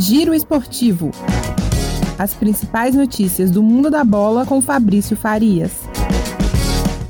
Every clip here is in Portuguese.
Giro Esportivo. As principais notícias do mundo da bola com Fabrício Farias.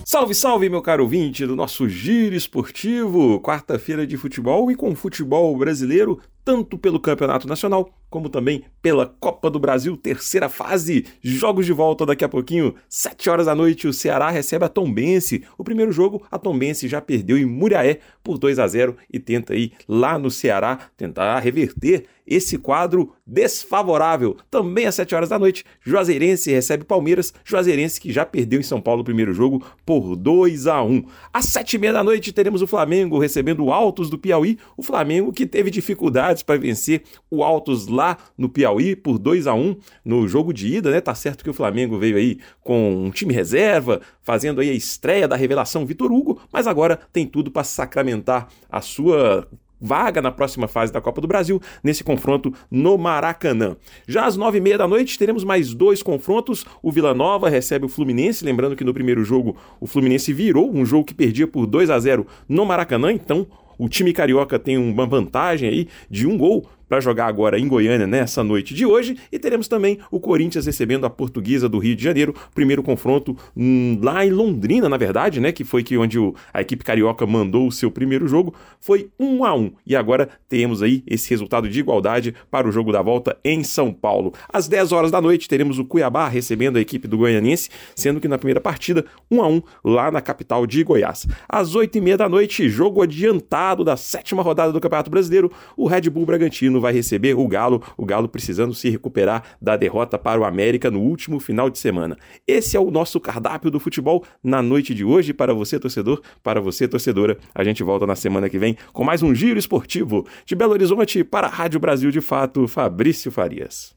Salve, salve, meu caro ouvinte do nosso Giro Esportivo, quarta-feira de futebol e com futebol brasileiro, tanto pelo Campeonato Nacional como também pela Copa do Brasil, terceira fase. Jogos de volta daqui a pouquinho, 7 horas da noite, o Ceará recebe a Tombense. O primeiro jogo, a Tombense já perdeu em Muriaé por 2 a 0 e tenta aí lá no Ceará tentar reverter esse quadro desfavorável. Também às 7 horas da noite, Juazeirense recebe Palmeiras, Juazeirense que já perdeu em São Paulo o primeiro jogo por 2 a 1. Às 7 e meia da noite teremos o Flamengo recebendo o Altos do Piauí, o Flamengo que teve dificuldades para vencer o Altos lá no Piauí por 2 a 1 no jogo de ida, né? Tá certo que o Flamengo veio aí com um time reserva, fazendo aí a estreia da revelação Vitor Hugo, mas agora tem tudo para sacramentar a sua vaga na próxima fase da Copa do Brasil, nesse confronto no Maracanã. Já às nove e meia da noite teremos mais dois confrontos. O Vila Nova recebe o Fluminense, lembrando que no primeiro jogo o Fluminense virou um jogo que perdia por 2 a 0 no Maracanã, então o time carioca tem uma vantagem aí de um gol para jogar agora em Goiânia nessa noite de hoje. E teremos também o Corinthians recebendo a Portuguesa do Rio de Janeiro, primeiro confronto hum, lá em Londrina, na verdade, né? Que foi que onde o, a equipe carioca mandou o seu primeiro jogo. Foi um a um. E agora temos aí esse resultado de igualdade para o jogo da volta em São Paulo. Às 10 horas da noite teremos o Cuiabá recebendo a equipe do Goianiense, sendo que na primeira partida, um a um lá na capital de Goiás. Às 8 e meia da noite, jogo adiantado da sétima rodada do Campeonato Brasileiro, o Red Bull Vai receber o Galo, o Galo precisando se recuperar da derrota para o América no último final de semana. Esse é o nosso cardápio do futebol na noite de hoje para você torcedor, para você torcedora. A gente volta na semana que vem com mais um giro esportivo de Belo Horizonte para a Rádio Brasil de Fato, Fabrício Farias.